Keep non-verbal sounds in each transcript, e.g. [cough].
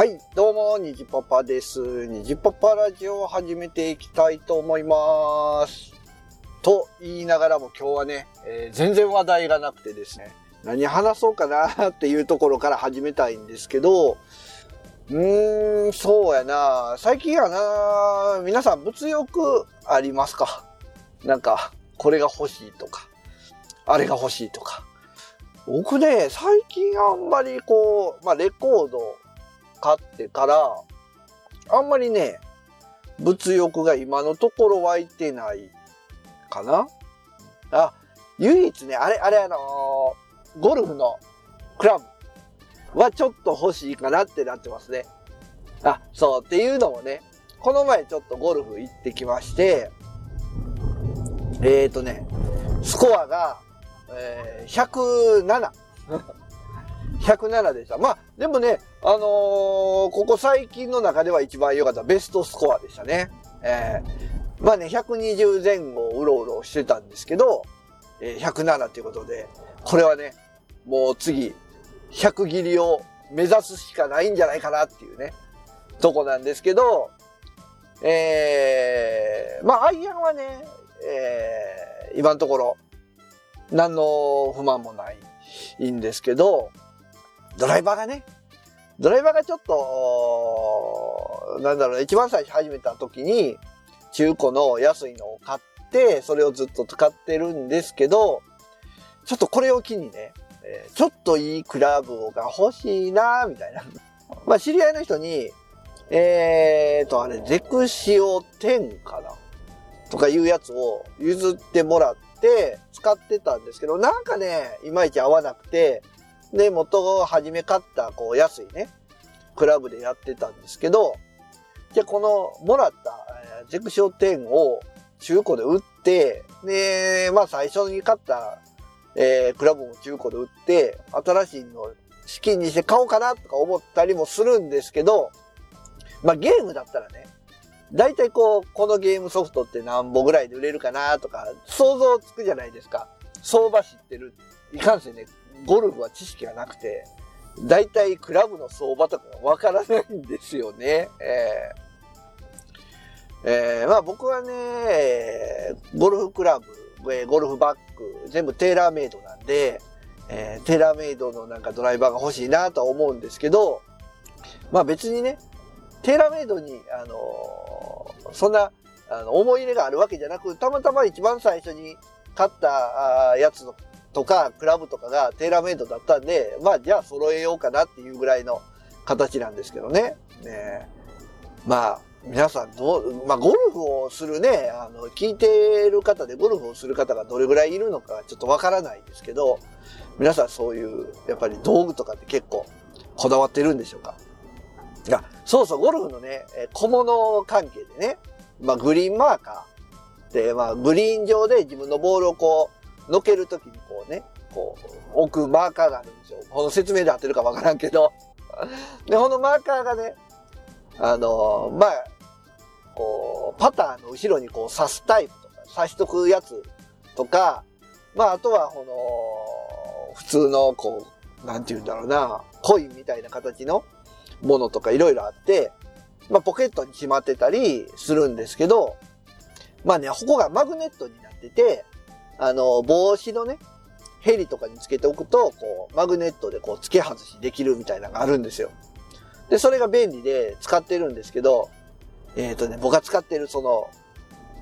はい、どうも、にじパパです。にじパパラジオを始めていきたいと思います。と言いながらも今日はね、えー全然話題がなくてですね、何話そうかなっていうところから始めたいんですけど、うーん、そうやな。最近やな、皆さん物欲ありますか？なんか、これが欲しいとか、あれが欲しいとか。僕ね、最近あんまりこう、まあレコード買ってから、あんまりね、物欲が今のところ湧いてないかなあ、唯一ね、あれ、あれあのーゴルフのクラブはちょっと欲しいかなってなってますね。あ、そうっていうのもね、この前ちょっとゴルフ行ってきまして、えーとね、スコアが、えー、107。107でした。まあ、でもね、あのーここ最近の中では一番良かったベストスコアでしたね。えーまあね、120前後をうろうろしてたんですけど、えー107ということで、これはね、もう次、100切りを目指すしかないんじゃないかなっていうね、とこなんですけど、えー、まあ、アイアンはね、えー、今のところ、何の不満もないんですけど、ドライバーがね、ドライバーがちょっと、なんだろうね、一番最初始めた時に、中古の安いのを買って、それをずっと使ってるんですけど、ちょっとこれを機にね、ちょっといいクラブが欲しいなみたいな。[laughs] まあ、知り合いの人に、えーと、あれ、ゼクシオ10かな？とかいうやつを譲ってもらって使ってたんですけど、なんかね、いまいち合わなくて、で、元を初め買った、こう、安いね、クラブでやってたんですけど、じゃこの、もらった、えーゼクシオ10を中古で売って、で、まあ最初に買った、えークラブも中古で売って、新しいの資金にして買おうかなとか思ったりもするんですけど、まあゲームだったらね、大体こう、このゲームソフトって何本ぐらいで売れるかなとか、想像つくじゃないですか。相場知ってる。いかんせんね、ゴルフは知識がなくて、大体クラブの相場とかわからないんですよね。えーえーまあ僕はね、ゴルフクラブ、えゴルフバッグ、全部テーラーメイドなんで、えーテーラーメイドのなんかドライバーが欲しいなとは思うんですけど、まあ別にね、テーラーメイドに、あのーそんな、あの、思い入れがあるわけじゃなく、たまたま一番最初に買ったやつのとか、クラブとかがテーラーメイドだったんで、まあじゃあ揃えようかなっていうぐらいの形なんですけどね。ねまあ、皆さんどう、まあゴルフをするね、あの、聞いてる方でゴルフをする方がどれぐらいいるのかちょっとわからないですけど、皆さんそういう、やっぱり道具とかって結構こだわってるんでしょうか？いや、そうそう、ゴルフのね、小物関係でね、まあグリーンマーカーで、まあグリーン上で自分のボールをこう、のけるときにこうね、こう、置くマーカーがあるんですよ。この説明で合ってるかわからんけど。[laughs] で、このマーカーがね、あのまあ、こう、パターの後ろにこう刺すタイプとか、刺しとくやつとか、まあ、あとは、この、普通の、こう、なんて言うんだろうな、コインみたいな形のものとかいろいろあって、まあ、ポケットにしまってたりするんですけど、まあね、ここがマグネットになってて、あの、帽子のね、ヘリとかにつけておくと、こう、マグネットでこう、付け外しできるみたいなのがあるんですよ。で、それが便利で使ってるんですけど、えっ、とね、僕が使ってるその、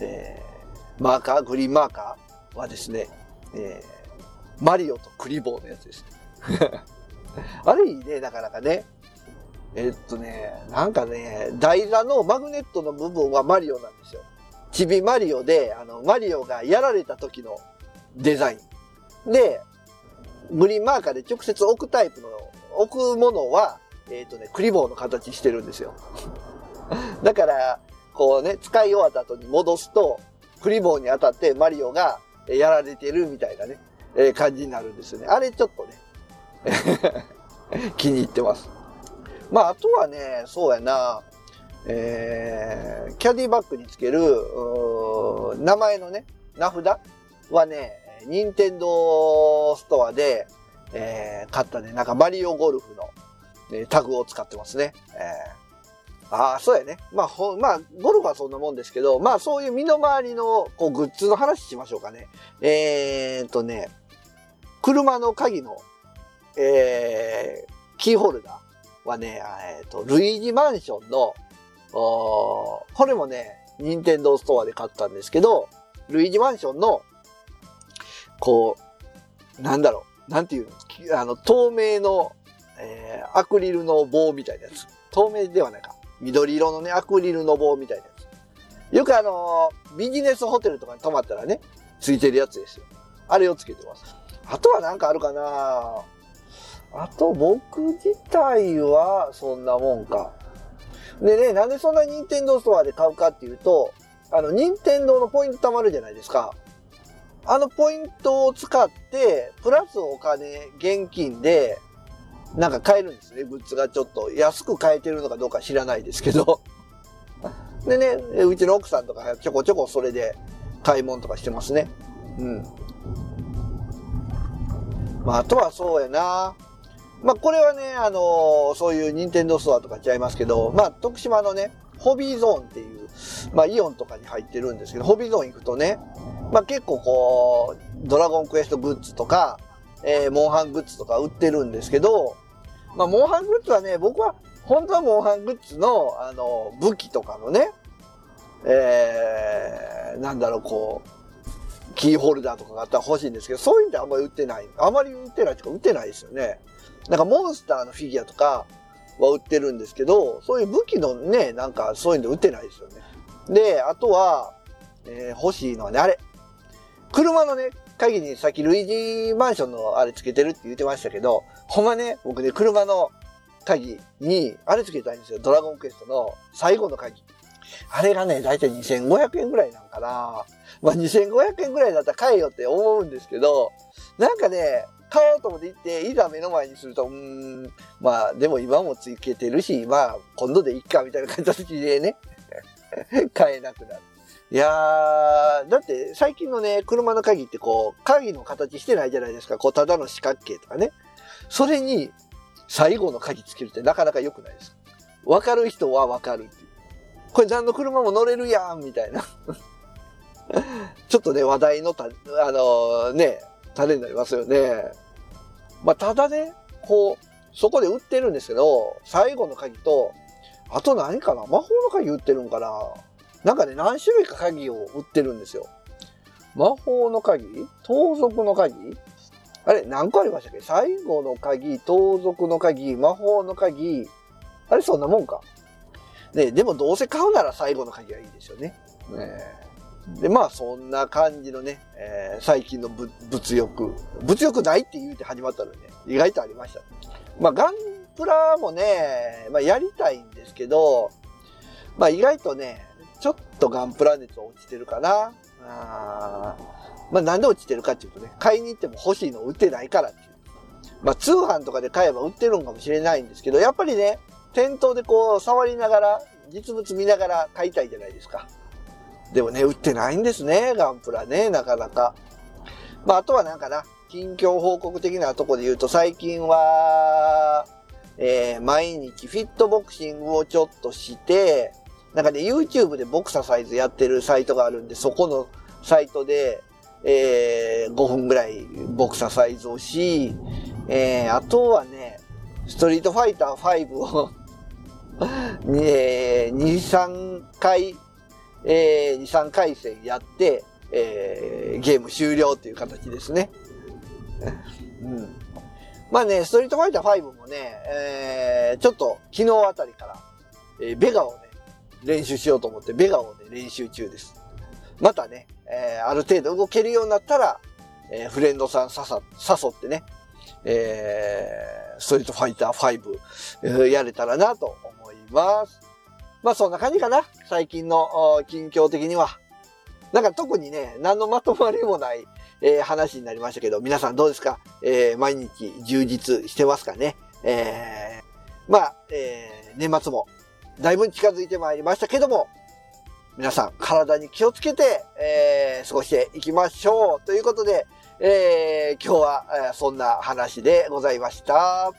えー、マーカー、グリーンマーカーはですね、えー、マリオとクリボーのやつです。[laughs] あれいいね、なかなかね。えっとね、なんかね、台座のマグネットの部分はマリオなんですよ。チビマリオで、あの、マリオがやられた時のデザイン。で、グリーンマーカーで直接置くタイプの、置くものは、えっ、とね、クリボーの形してるんですよ。[laughs] だから、こうね、使い終わった後に戻すと、クリボーに当たってマリオがやられてるみたいなね、えー感じになるんですよね。あれちょっとね、[laughs] 気に入ってます。まあ、あとはね、そうやな、えー、キャディバッグにつける、名前のね、名札はね、ニンテンドーストアで、えー買ったね、なんかマリオゴルフのえタグを使ってますね。えーああ、そうやね。まあ、ほ、まあ、ゴルフはそんなもんですけど、まあ、そういう身の回りの、こう、グッズの話しましょうかね。えー、っとね、車の鍵の、えー、キーホルダーはね、えー、っと、ルイージマンションの、これもね、ニンテンドーストアで買ったんですけど、ルイージマンションの、こう、なんだろう、なんていうの、あの、透明の、えー、アクリルの棒みたいなやつ。透明ではないか。緑色のね、アクリルの棒みたいなやつ。よくあのー、ビジネスホテルとかに泊まったらね、ついてるやつですよ。あれをつけてます。あとはなんかあるかなあと僕自体はそんなもんか。でね、なんでそんな任天堂ストアで買うかっていうと、あの、任天堂のポイント貯まるじゃないですか。あのポイントを使って、プラスお金、現金で、なんか買えるんですね。グッズがちょっと安く買えてるのかどうか知らないですけど。[laughs] でね、うちの奥さんとかちょこちょこそれで買い物とかしてますね。うん。まあ、あとはそうやな。まあ、これはね、あの、そういう任天堂ストアとかちゃいますけど、まあ、徳島のね、ホビーゾーンっていう、まあ、イオンとかに入ってるんですけど、ホビーゾーン行くとね、まあ、結構こう、ドラゴンクエストグッズとか、えー、モンハングッズとか売ってるんですけど、まあ、モンハングッズはね、僕は、本当はモンハングッズの、あの、武器とかのね、えー、なんだろう、こう、キーホルダーとかがあったら欲しいんですけど、そういうんであんまり売ってない。あまり売ってないとか売ってないですよね。なんかモンスターのフィギュアとかは売ってるんですけど、そういう武器のね、なんかそういうんで売ってないですよね。で、あとは、えー、欲しいのはね、あれ。車のね、鍵にさっきルイージマンションのあれつけてるって言ってましたけど、ほんまね、僕ね、車の鍵にあれつけたいんですよ。ドラゴンクエストの最後の鍵。あれがね、だいたい2500円ぐらいなんかな。まあ2500円ぐらいだったら買えよって思うんですけど、なんかね、買おうと思って行って、いざ目の前にすると、うん、まあでも今もつけてるし、まあ今度でいっかみたいな形でね、[laughs] 買えなくなる。いやー、だって最近のね、車の鍵ってこう、鍵の形してないじゃないですか。こう、ただの四角形とかね。それに、最後の鍵つけるってなかなか良くないですか。わかる人はわかるっていう。これ何の車も乗れるやんみたいな。[laughs] ちょっとね、話題のた、あのー、ね、種になりますよね。まあ、ただね、こう、そこで売ってるんですけど、最後の鍵と、あと何かな？魔法の鍵売ってるんかな？なんかね、何種類か鍵を売ってるんですよ。魔法の鍵？盗賊の鍵？あれ、何個ありましたっけ？最後の鍵、盗賊の鍵、魔法の鍵。あれ、そんなもんか。ねでもどうせ買うなら最後の鍵はいいですよね。ねで、まあそんな感じのね、えー、最近の物欲。物欲ないって言うて始まったのね、意外とありました。まあガンプラもね、まあやりたいんですけど、まあ意外とね、ちょっとガンプラ熱は落ちてるかな。あまあなんで落ちてるかっていうとね、買いに行っても欲しいの売ってないからっていう。まあ通販とかで買えば売ってるんかもしれないんですけど、やっぱりね、店頭でこう触りながら、実物見ながら買いたいじゃないですか。でもね、売ってないんですね、ガンプラね、なかなか。まああとはなんかな、近況報告的なとこで言うと最近は、えー、毎日フィットボクシングをちょっとして、なんかね、YouTube でボクササイズやってるサイトがあるんで、そこのサイトで、えー、5分ぐらいボクササイズをし、えー、あとはね、ストリートファイター5を [laughs] えー、2、3回、えー、2、3回戦やって、えー、ゲーム終了っていう形ですね。うん。まあね、ストリートファイター5もね、えー、ちょっと昨日あたりから、えー、ベガをね、練習しようと思ってベガをね、練習中です。またね、えー、ある程度動けるようになったら、えー、フレンドさんささ、誘ってね、えー、ストリートファイター5、えー、やれたらなと思います。まあそんな感じかな。最近の近況的には。なんか特にね、何のまとまりもない、えー、話になりましたけど、皆さんどうですか？えー、毎日充実してますかね？えー、まあ、えー、年末もだいぶ近づいてまいりましたけども、皆さん体に気をつけて、えー、過ごしていきましょう。ということで、えー、今日は、えそんな話でございました。